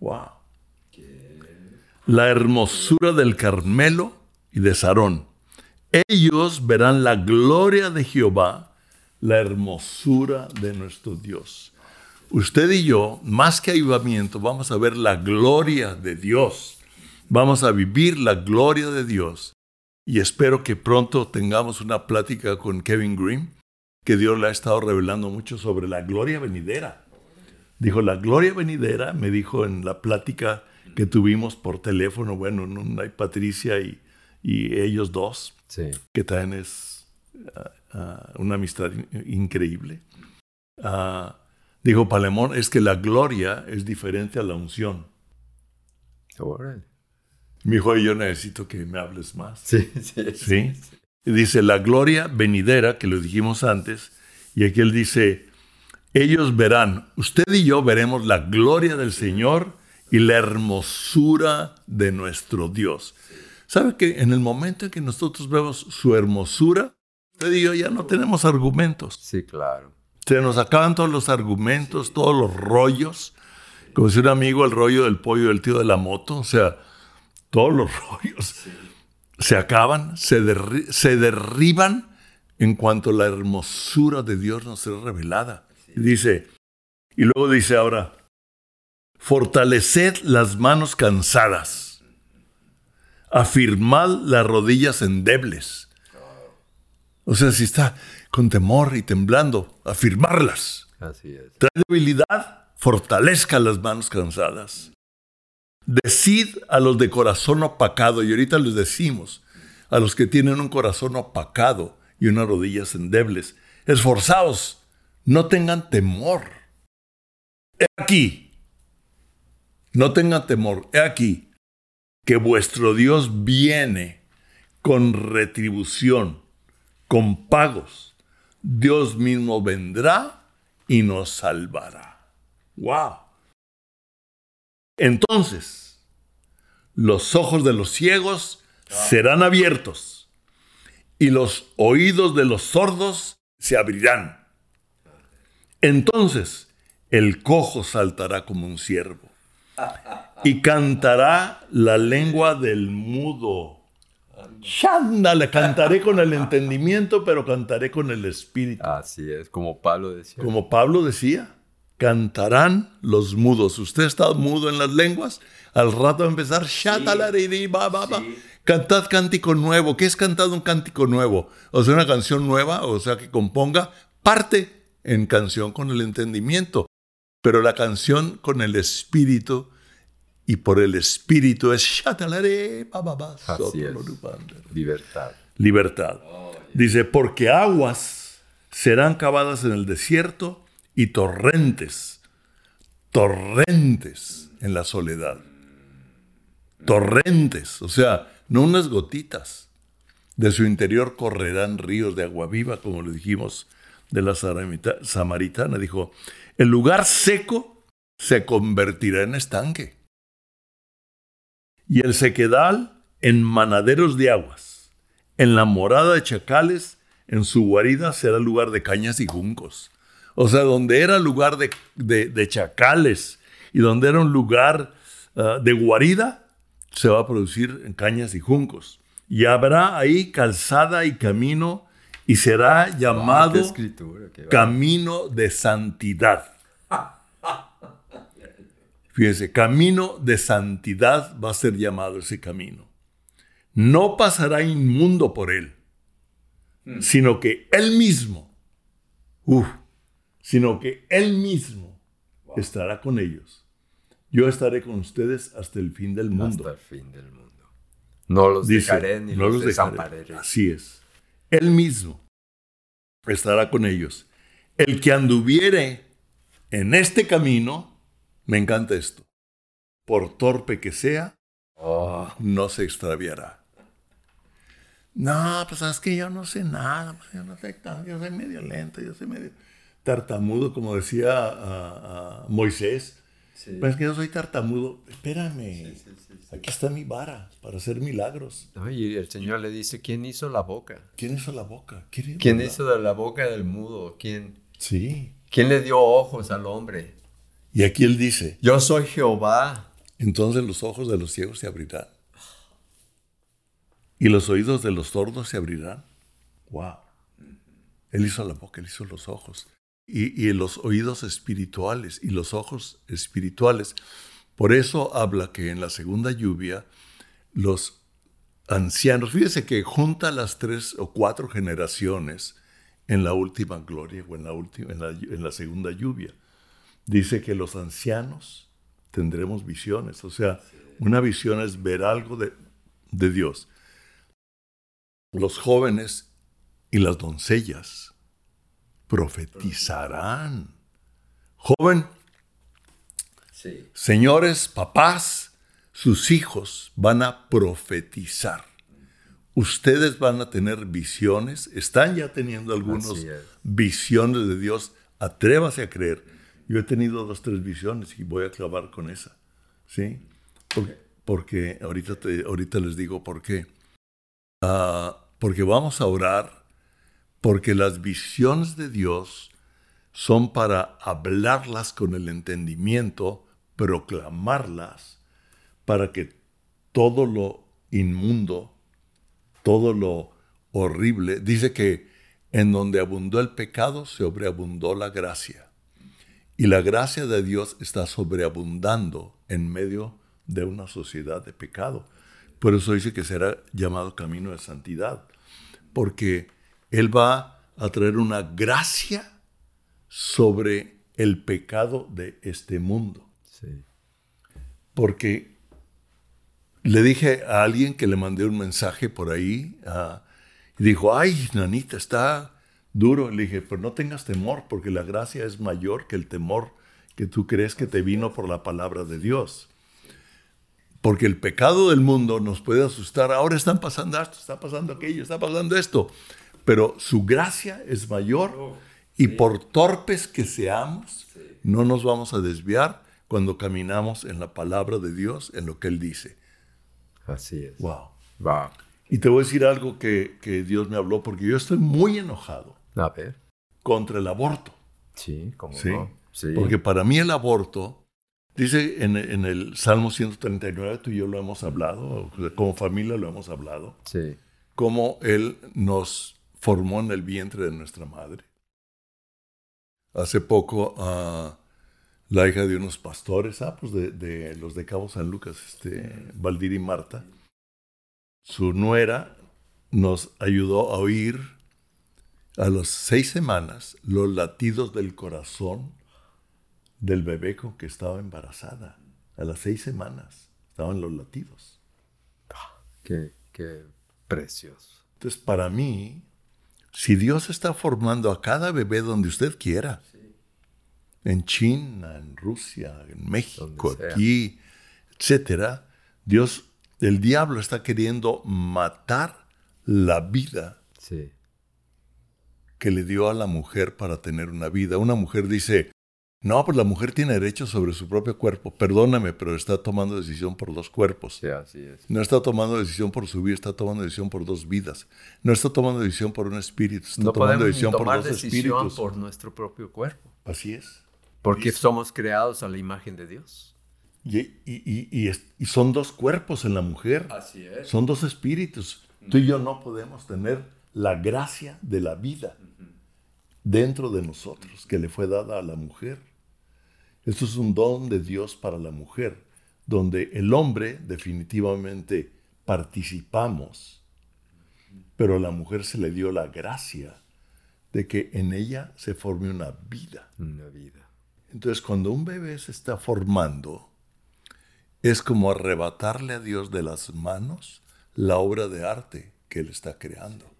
Wow. La hermosura del Carmelo y de Sarón. Ellos verán la gloria de Jehová, la hermosura de nuestro Dios. Usted y yo, más que avivamiento, vamos a ver la gloria de Dios. Vamos a vivir la gloria de Dios y espero que pronto tengamos una plática con Kevin Green, que Dios le ha estado revelando mucho sobre la gloria venidera. Dijo, la gloria venidera, me dijo en la plática que tuvimos por teléfono, bueno, hay Patricia y, y ellos dos, que también es ah, ah, una amistad increíble. Uh, dijo Palemón, es que la gloria es diferente a la unción. Mi hijo, yo necesito que me hables más. Sí, <laughs> sí. ¿Sí? Dice, la gloria venidera, que lo dijimos antes, y aquí él dice, ellos verán, usted y yo veremos la gloria del Señor y la hermosura de nuestro Dios. ¿Sabe que en el momento en que nosotros vemos su hermosura, usted y yo ya no tenemos argumentos? Sí, claro. Se nos acaban todos los argumentos, todos los rollos. Como decía un amigo, el rollo del pollo del tío de la moto. O sea, todos los <laughs> rollos se acaban, se, derriban en cuanto la hermosura de Dios nos es revelada. Dice, y luego dice ahora, fortaleced las manos cansadas, afirmad las rodillas endebles. O sea, si está con temor y temblando, afirmarlas. Así es. Trae debilidad, fortalezca las manos cansadas. Decid a los de corazón opacado, y ahorita les decimos, a los que tienen un corazón opacado y unas rodillas endebles, esforzaos, no tengan temor. He aquí, no tengan temor, he aquí, que vuestro Dios viene con retribución, con pagos. Dios mismo vendrá y nos salvará. ¡Wow! Entonces, los ojos de los ciegos serán abiertos y los oídos de los sordos se abrirán. Entonces, el cojo saltará como un ciervo y cantará la lengua del mudo. le cantaré con el entendimiento, pero cantaré con el espíritu. Así es, como Pablo decía. Como Pablo decía cantarán los mudos. Usted está mudo en las lenguas, al rato va a empezar, cantad cántico nuevo. ¿Qué es cantar un cántico nuevo? O sea, una canción nueva, o sea, que componga parte en canción con el entendimiento, pero la canción con el espíritu y por el espíritu es Así es. Libertad. Libertad. Dice, porque aguas serán cavadas en el desierto y torrentes, torrentes en la soledad. Torrentes, o sea, no unas gotitas. De su interior correrán ríos de agua viva, como le dijimos de la samaritana. Dijo, el lugar seco se convertirá en estanque. Y el sequedal en manaderos de aguas. En la morada de chacales en su guarida será lugar de cañas y juncos. O sea, donde era lugar de, de, chacales y donde era un lugar ah, de guarida, se va a producir en cañas y juncos. Y habrá ahí calzada y camino y será llamado camino de santidad. Fíjense, camino de santidad va a ser llamado ese camino. No pasará inmundo por él, mm. sino que él mismo, uff, sino que él mismo estará con ellos. Yo estaré con ustedes hasta el fin del mundo. Hasta el fin del mundo. No los dejaré ni los, desampararé. Así es. Él mismo estará con ellos. El que anduviere en este camino, me encanta esto, por torpe que sea, oh. no se extraviará. No, pues es que yo no sé nada, pues yo no sé, yo soy medio lento, yo soy medio tartamudo, como decía Moisés. Pues es que yo soy tartamudo. Espérame, aquí está mi vara para hacer milagros. y el Señor le dice, ¿quién hizo la boca? ¿Quién hizo la boca? ¿Quién, hizo de la boca del mudo? ¿Quién? Sí. ¿Quién le dio ojos al hombre? Y aquí él dice, yo soy Jehová. Entonces los ojos de los ciegos se abrirán. Y los oídos de los sordos se abrirán. Wow. Él hizo la boca, él hizo los ojos y, los oídos espirituales y los ojos espirituales. Por eso habla que en la segunda lluvia los ancianos, fíjese que junta las tres o cuatro generaciones en la última gloria o en la, última, en la, segunda lluvia. Dice que los ancianos tendremos visiones, o sea, una visión es ver algo de, de Dios. Los jóvenes y las doncellas profetizarán. Joven, señores, papás, sus hijos van a profetizar. Ustedes van a tener visiones, están ya teniendo algunas visiones de Dios. Atrévase a creer. Yo he tenido dos, tres visiones y voy a clavar con esa. ¿Sí? Porque, ahorita, ahorita les digo por qué. Ah, porque vamos a orar porque las visiones de Dios son para hablarlas con el entendimiento, proclamarlas, para que todo lo inmundo, todo lo horrible, dice que en donde abundó el pecado, sobreabundó la gracia. Y la gracia de Dios está sobreabundando en medio de una sociedad de pecado. Por eso dice que será llamado camino de santidad, porque él va a traer una gracia sobre el pecado de este mundo. Porque le dije a alguien que le mandé un mensaje por ahí y dijo, ay, nanita, está duro. Le dije, pero no tengas temor porque la gracia es mayor que el temor que tú crees que te vino por la palabra de Dios. Porque el pecado del mundo nos puede asustar. Ahora están pasando esto, está pasando aquello, está pasando esto pero su gracia es mayor y por torpes que seamos, no nos vamos a desviar cuando caminamos en la palabra de Dios, en lo que Él dice. Así es. Wow. Y te voy a decir algo que, Dios me habló, porque yo estoy muy enojado. A ver. Contra el aborto. Sí, como ¿Sí? Sí. Porque para mí el aborto, dice en, en, el Salmo 139, tú y yo lo hemos hablado, como familia lo hemos hablado. Sí. Cómo Él nos formó en el vientre de nuestra madre. Hace poco ah, la hija de unos pastores, ah, pues de, los de Cabo San Lucas, este, Valdir y Marta, su nuera nos ayudó a oír a las seis semanas los latidos del corazón del bebé con que estaba embarazada. A las seis semanas estaban los latidos. Qué, qué precioso. Entonces, para mí, si Dios está formando a cada bebé donde usted quiera, en China, en Rusia, en México, aquí, etcétera, Dios, el diablo está queriendo matar la vida que le dio a la mujer para tener una vida. Una mujer dice, No, pues la mujer tiene derecho sobre su propio cuerpo. Perdóname, pero está tomando decisión por dos cuerpos. Sí, así es. No está tomando decisión por su vida, está tomando decisión por dos vidas. No está tomando decisión por un espíritu, está no tomando decisión por tomar dos decisión espíritus. por nuestro propio cuerpo. Así es. Porque somos creados a la imagen de Dios. Y, y- y- y es- y son dos cuerpos en la mujer. Así es. Son dos espíritus. Tú y yo no podemos tener la gracia de la vida dentro de nosotros que le fue dada a la mujer. Esto es un don de Dios para la mujer, donde el hombre definitivamente participamos, pero a la mujer se le dio la gracia de que en ella se forme una vida. Una vida. Entonces, cuando un bebé se está formando, es como arrebatarle a Dios de las manos la obra de arte que Él está creando.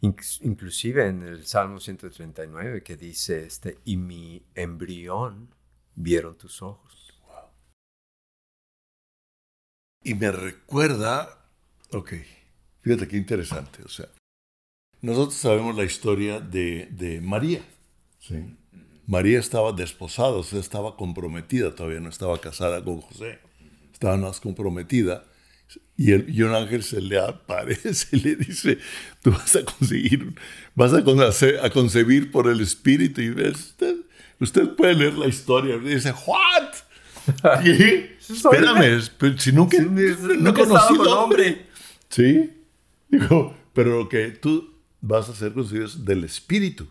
Inc- Inclusive en el Salmo 139 que dice, este, y mi embrión vieron tus ojos. Y me recuerda, ok, fíjate qué interesante, o sea, nosotros sabemos la historia de, de María, ¿sí? María estaba desposada, o sea, estaba comprometida, todavía no estaba casada con José, estaba más comprometida. Y, el- y un ángel se le aparece y le dice, tú vas a conseguir, vas a, conce- a concebir por el Espíritu. Y ves, usted, usted puede leer la historia. Y dice, ¿what? <laughs> Y, espérame, pero si nunca, no he Nunca he estado conocido con hombre. ¿Sí? Dijo, pero lo que tú vas a ser concebido es del Espíritu.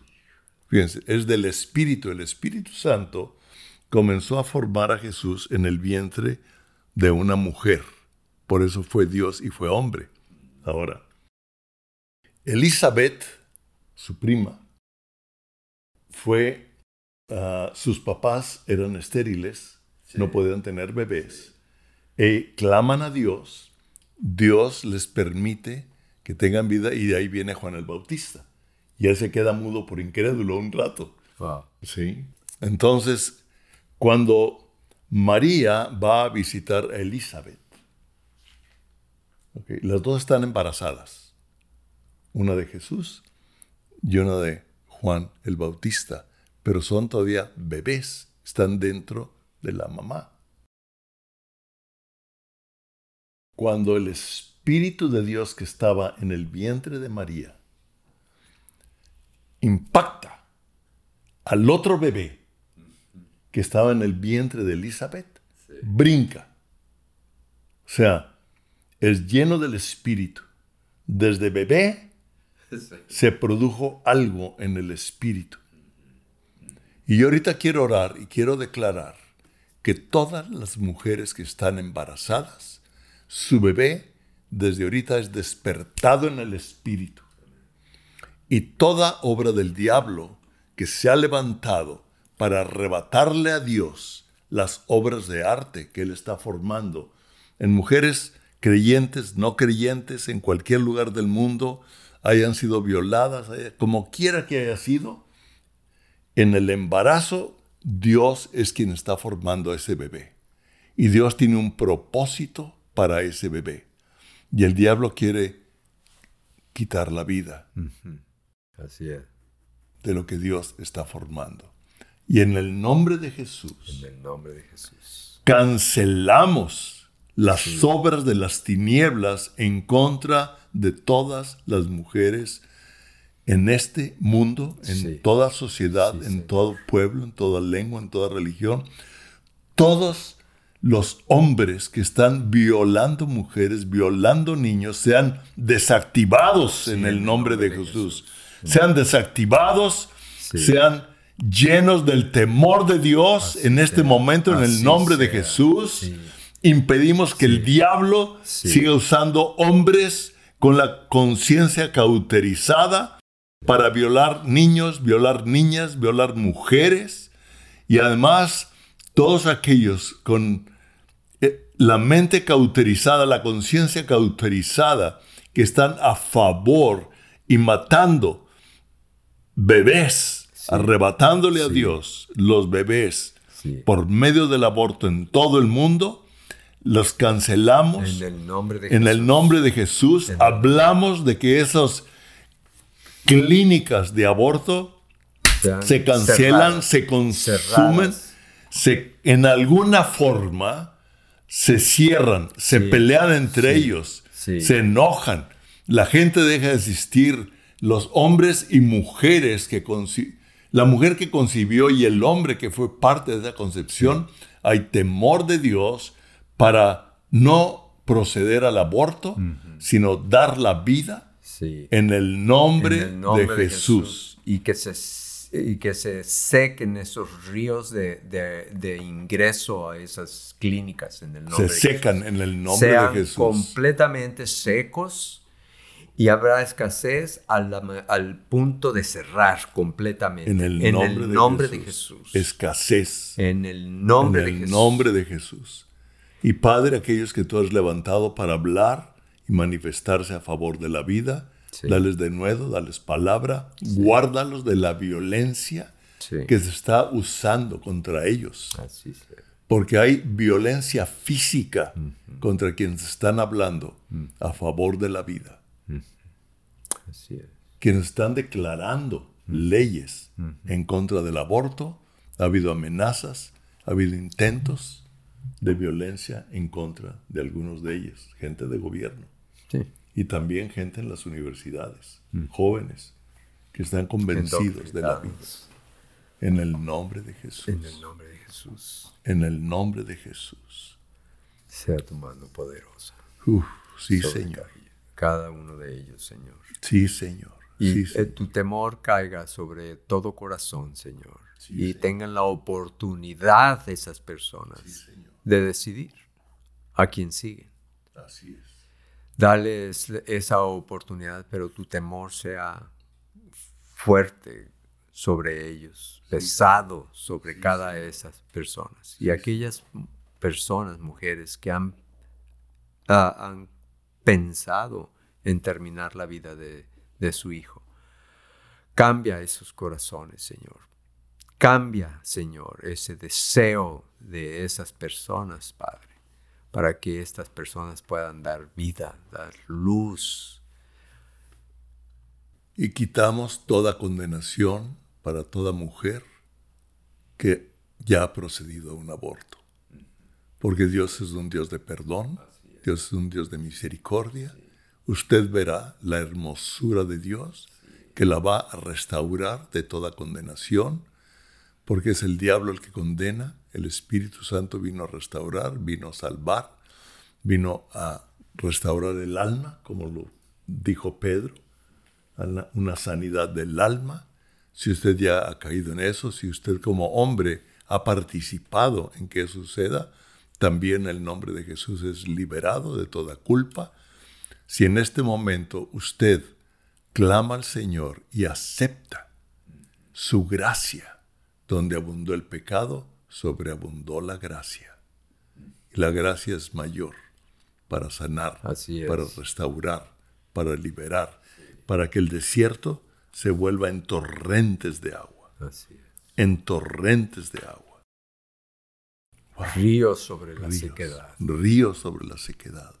Fíjense, es del Espíritu. El Espíritu Santo comenzó a formar a Jesús en el vientre de una mujer. Por eso fue Dios y fue hombre. Ahora, Elizabeth, su prima, fue, ah, sus papás eran estériles, no podían tener bebés, y claman a Dios, Dios les permite que tengan vida y de ahí viene Juan el Bautista. Y él se queda mudo por incrédulo un rato. Wow. ¿sí? Entonces, cuando María va a visitar a Elizabeth, las dos están embarazadas, una de Jesús y una de Juan el Bautista, pero son todavía bebés, están dentro de la mamá. Cuando el Espíritu de Dios que estaba en el vientre de María impacta al otro bebé que estaba en el vientre de Elizabeth, brinca. O sea, es lleno del Espíritu. Desde bebé se produjo algo en el Espíritu. Y yo ahorita quiero orar y quiero declarar que todas las mujeres que están embarazadas, su bebé desde ahorita es despertado en el Espíritu. Y toda obra del diablo que se ha levantado para arrebatarle a Dios las obras de arte que Él está formando en mujeres creyentes, no creyentes, en cualquier lugar del mundo, hayan sido violadas, como quiera que haya sido, en el embarazo Dios es quien está formando a ese bebé. Y Dios tiene un propósito para ese bebé. Y el diablo quiere quitar la vida Así es. de lo que Dios está formando. Y en el nombre de Jesús En el nombre de Jesús. cancelamos las obras de las tinieblas en contra de todas las mujeres en este mundo, en Sí. toda sociedad, Sí, en todo pueblo, en toda lengua, en toda religión. Todos los hombres que están violando mujeres, violando niños, sean desactivados en el nombre de Jesús. Sean desactivados, sean llenos del temor de Dios Así en este sea. momento, en el nombre de. Jesús. Impedimos que el diablo Sí. siga usando hombres con la conciencia cauterizada para violar niños, violar niñas, violar mujeres y además todos aquellos con eh, la mente cauterizada, la conciencia cauterizada que están a favor y matando bebés, arrebatándole a. Dios los bebés por medio del aborto en todo el mundo, los cancelamos En el nombre de en Jesús. el nombre de Jesús. Hablamos de que esas clínicas de aborto se cancelan, cerradas, se consumen, se, en alguna forma se cierran, se Sí, pelean entre sí, ellos, sí. se enojan, la gente deja de existir, los hombres y mujeres que la mujer que concibió y el hombre que fue parte de esa concepción, hay temor de Dios para no proceder al aborto, sino dar la vida Sí. en el nombre, En el nombre de, Jesús. Y que se, y que se sequen esos ríos de, de- de ingreso a esas clínicas en el nombre Se de secan Jesús. en el nombre Sean de Jesús. completamente secos y habrá escasez a la- al punto de cerrar completamente. En el nombre, de, nombre de Jesús. Jesús. Escasez. En el nombre en de el Jesús. nombre de Jesús. Y Padre, aquellos que tú has levantado para hablar y manifestarse a favor de la vida, Sí. dales de nuevo, dales palabra, guárdalos de la violencia Sí. que se está usando contra ellos. Así. Porque hay violencia física contra quienes están hablando a favor de la vida. Así es. quienes están declarando leyes en contra del aborto, ha habido amenazas, ha habido intentos de violencia en contra de algunos de ellos, gente de gobierno Sí. y también gente en las universidades, jóvenes que están convencidos de la vida. En el nombre de Jesús. En el nombre de Jesús. En el nombre de Jesús. Sea tu mano poderosa. Uf, sí, sobre Señor. Cada uno de ellos, Señor. Sí, Señor. Y Sí, eh, tu temor caiga sobre todo corazón, Señor. Sí, y Señor. tengan la oportunidad de esas personas Señor. De decidir a quién siguen. Así es. Dales esa oportunidad, pero tu temor sea fuerte sobre ellos, pesado sobre cada de esas personas. Y aquellas personas, mujeres, que han, ah, han pensado en terminar la vida de, de su hijo. Cambia esos corazones, Señor. Cambia, Señor, ese deseo de esas personas, Padre, para que estas personas puedan dar vida, dar luz. Y quitamos toda condenación para toda mujer que ya ha procedido a un aborto. Porque Dios es un Dios de perdón, Dios es un Dios de misericordia. Usted verá la hermosura de Dios que la va a restaurar de toda condenación, porque es el diablo el que condena, el Espíritu Santo vino a restaurar, vino a salvar, vino a restaurar el alma, como lo dijo Pedro, una sanidad del alma. Si usted ya ha caído en eso, si usted como hombre ha participado en que eso suceda, también el nombre de Jesús es liberado de toda culpa. Si en este momento usted clama al Señor y acepta su gracia, donde abundó el pecado, sobreabundó la gracia. Y la gracia es mayor para sanar, Así para restaurar, para liberar, para que el desierto se vuelva en torrentes de agua, Así es. en torrentes de agua. Ríos sobre la Ríos, sequedad. ríos sobre la sequedad.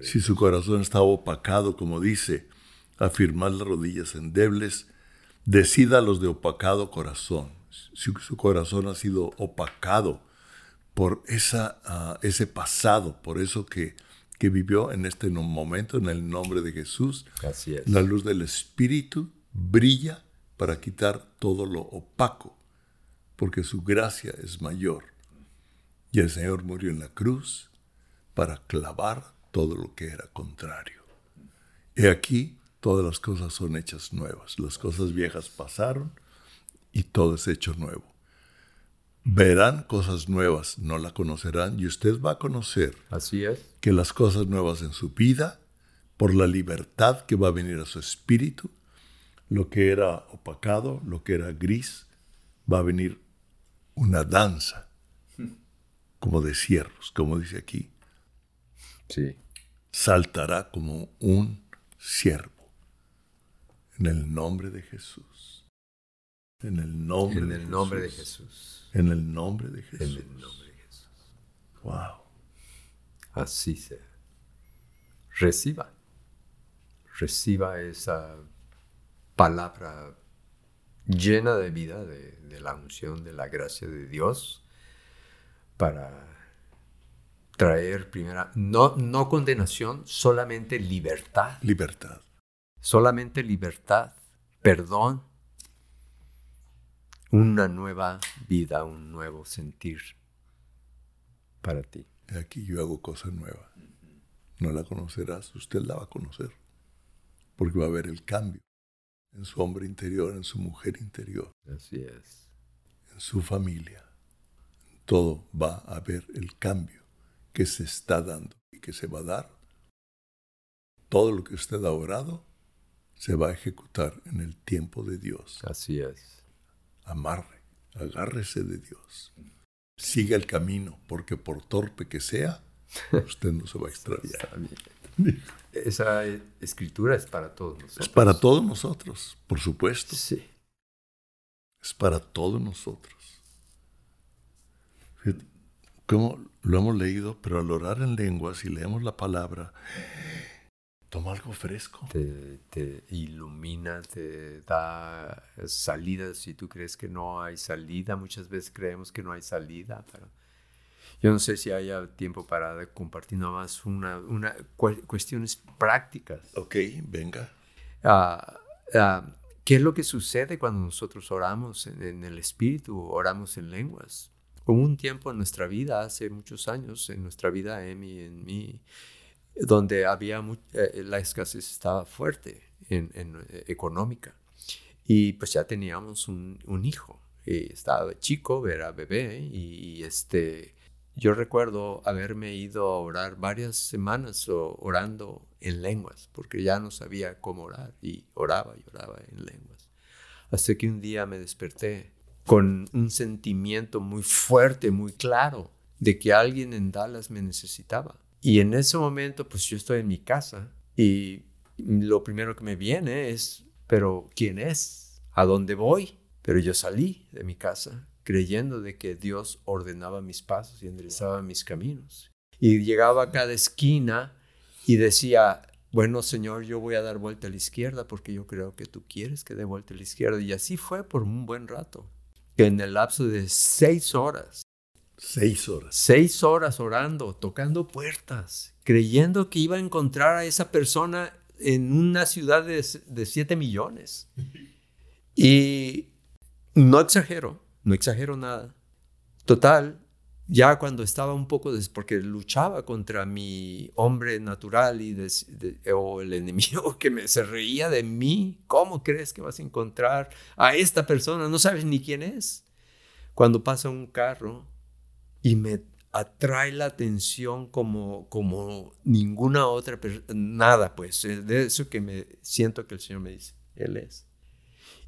Si su corazón está opacado, como dice, afirmad las rodillas endebles, decida los de opacado corazón. Si su corazón ha sido opacado por esa, ah, ese pasado, por eso que, que vivió en este momento, en el nombre de Jesús, Así es. la luz del Espíritu brilla para quitar todo lo opaco, porque su gracia es mayor. Y el Señor murió en la cruz para clavar todo lo que era contrario. He aquí, todas las cosas son hechas nuevas. Las cosas viejas pasaron y todo es hecho nuevo. Verán cosas nuevas, no la conocerán y usted va a conocer Así es. que las cosas nuevas en su vida, por la libertad que va a venir a su espíritu, lo que era opacado, lo que era gris, va a venir una danza, como de ciervos, como dice aquí, Sí. saltará como un ciervo, en el nombre de Jesús. En el nombre, En de, el nombre de Jesús. Jesús. En el nombre de En Jesús. el nombre de Jesús. Wow. Así sea. Reciba. Reciba esa palabra llena de vida, de, de la unción, de la gracia de Dios, para traer primera, no, no condenación, solamente libertad. Libertad. Solamente libertad, perdón, una nueva vida, un nuevo sentir para ti. Aquí yo hago cosa nueva. No la conocerás, usted la va a conocer. Porque va a ver el cambio en su hombre interior, en su mujer interior. Así es. En su familia. Todo va a ver el cambio que se está dando y que se va a dar. Todo lo que usted ha orado se va a ejecutar en el tiempo de Dios. Así es. Amarre, agárrese de Dios. Siga el camino, porque por torpe que sea, <laughs> usted no se va a extraviar. Esa escritura es para todos nosotros. Es para todos nosotros, por supuesto. Sí. Es para todos nosotros. Como lo hemos leído, pero al orar en lenguas y leemos la palabra, toma algo fresco. Te, te, ilumina, te da salida si tú crees que no hay salida. Muchas veces creemos que no hay salida, pero yo no sé si haya tiempo para compartir nada más una, una cuestiones prácticas. Ok, venga. Uh, uh, ¿Qué es lo que sucede cuando nosotros oramos en, en, el Espíritu, oramos en lenguas? Hubo un tiempo en nuestra vida, hace muchos años, en nuestra vida, Emi, en mí, donde había eh, la escasez estaba fuerte en, en, eh, económica. Y pues ya teníamos un, un hijo. Y estaba chico, era bebé, y, y este yo recuerdo haberme ido a orar varias semanas orando en lenguas, porque ya no sabía cómo orar y oraba y oraba en lenguas. Hasta que un día me desperté con un sentimiento muy fuerte, muy claro, de que alguien en Dallas me necesitaba. Y en ese momento, pues yo estoy en mi casa y lo primero que me viene es, pero ¿quién es? ¿A dónde voy? Pero yo salí de mi casa creyendo de que Dios ordenaba mis pasos y enderezaba mis caminos. Y llegaba a cada esquina y decía, bueno Señor, yo voy a dar vuelta a la izquierda porque yo creo que tú quieres que dé vuelta a la izquierda. Y así fue por un buen rato, que en el lapso de seis horas. Seis horas. Seis horas orando, tocando puertas, creyendo que iba a encontrar a esa persona en una ciudad de, de siete millones. <laughs> Y no exagero, no exagero nada. Total, ya cuando estaba un poco, des, porque luchaba contra mi hombre natural y des, de, o el <laughs> enemigo que me, se reía de mí, ¿cómo crees que vas a encontrar a esta persona? No sabes ni quién es. Cuando pasa un carro y me atrae la atención como, como ninguna otra persona, nada pues, de eso que me siento que el Señor me dice, Él es.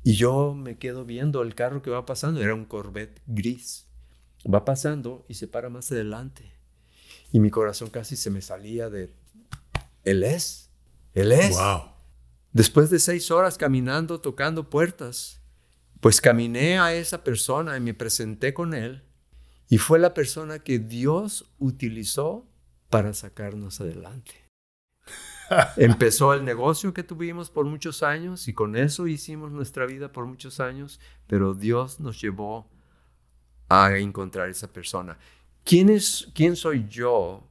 Y yo me quedo viendo el carro que va pasando, era un Corvette gris. Va pasando y se para más adelante. Y mi corazón casi se me salía de, Él es, Él es. Wow. Después de seis horas caminando, tocando puertas, pues caminé a esa persona y me presenté con Él. Y fue la persona que Dios utilizó para sacarnos adelante. <laughs> Empezó el negocio que tuvimos por muchos años y con eso hicimos nuestra vida por muchos años, pero Dios nos llevó a encontrar esa persona. ¿Quién, es, quién soy yo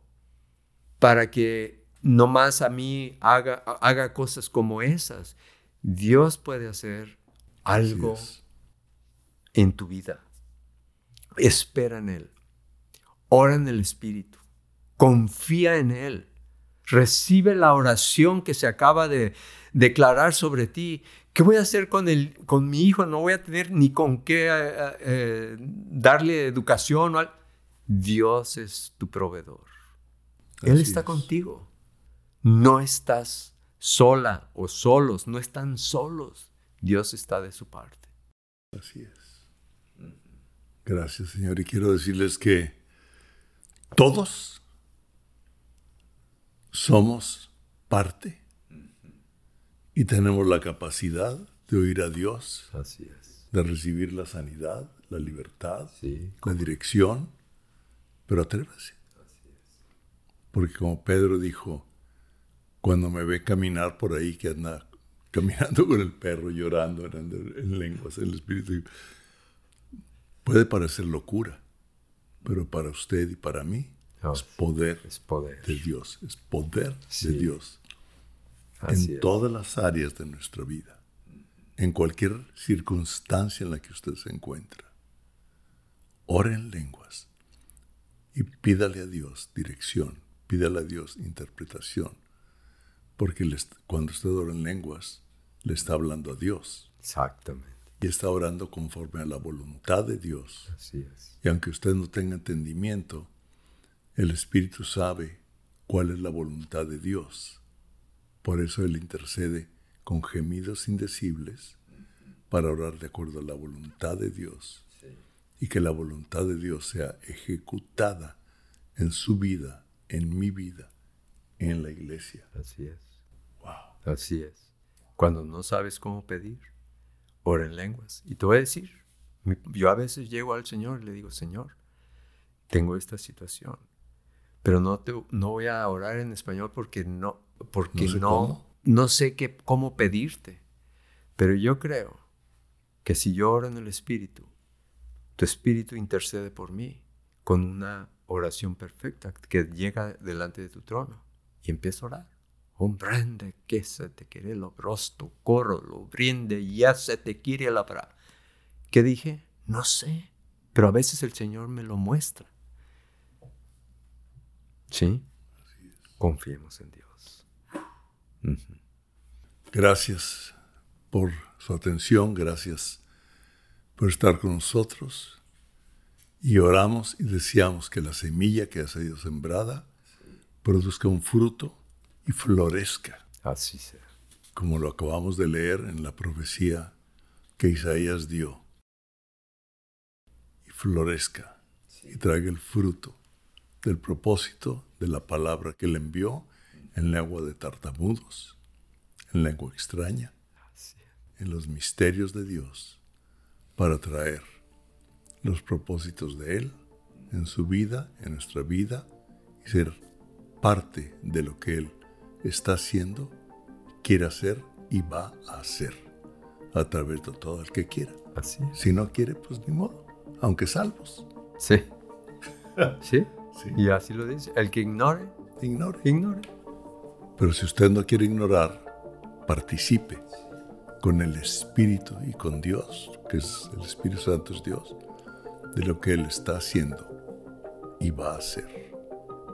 para que nomás a mí haga, haga cosas como esas? Dios puede hacer algo en tu vida. Espera en Él. Ora en el Espíritu. Confía en Él recibe la oración que se acaba de declarar sobre ti. ¿Qué voy a hacer con, el, con mi hijo? No voy a tener ni con qué eh, eh, darle educación. Dios es tu proveedor. Él está es. contigo. No estás sola o solos, no están solos. Dios está de su parte. Así es. Gracias, Señor. Y quiero decirles que todos somos parte y tenemos la capacidad de oír a Dios, Así es. de recibir la sanidad, la libertad, Sí. la dirección, pero atrévase. Porque como Pedro dijo, cuando me ve caminar por ahí que anda caminando <laughs> con el perro, llorando, orando en lenguas, en el Espíritu. Puede parecer locura, pero para usted y para mí Oh, es poder es poder. de Dios, es poder Sí. de Dios Así en es. todas las áreas de nuestra vida, en cualquier circunstancia en la que usted se encuentra. Ore en lenguas y pídale a Dios dirección, pídale a Dios interpretación, porque cuando usted ora en lenguas, le está hablando a Dios Exactamente. Y está orando conforme a la voluntad de Dios. Así es. Y aunque usted no tenga entendimiento, el Espíritu sabe cuál es la voluntad de Dios. Por eso Él intercede con gemidos indecibles para orar de acuerdo a la voluntad de Dios y que la voluntad de Dios sea ejecutada en su vida, en mi vida, en la iglesia. Así es. Wow. Así es. Cuando no sabes cómo pedir, ora en lenguas. Y te voy a decir, yo a veces llego al Señor y le digo, Señor, tengo esta situación, pero no, te, no voy a orar en español porque no, porque No sé no, cómo. no sé qué, cómo pedirte. Pero yo creo que si yo oro en el Espíritu, tu Espíritu intercede por mí con una oración perfecta que llega delante de tu trono y empiezo a orar. Hombrende que se te quiere lo rosto, corro, lo brinde, ya se te quiere la pra. ¿Qué dije? No sé, pero a veces el Señor me lo muestra. ¿Sí? Confiemos en Dios. Gracias por su atención, gracias por estar con nosotros. Y oramos y deseamos que la semilla que ha sido sembrada produzca un fruto y florezca, Así sea. como lo acabamos de leer en la profecía que Isaías dio. Y florezca y traiga el fruto del propósito de la palabra que le envió en lengua de tartamudos, en lengua extraña, en los misterios de Dios, para traer los propósitos de Él en su vida, en nuestra vida, y ser parte de lo que Él está haciendo, quiere hacer y va a hacer a través de todo el que quiera. Así es. Si no quiere, pues ni modo, aunque salvos. Sí. <laughs> ¿Sí? Sí. Y así lo dice. El que ignore, Ignore. ignore. Pero si usted no quiere ignorar, participe con el Espíritu y con Dios, que es el Espíritu Santo es Dios, de lo que Él está haciendo y va a hacer.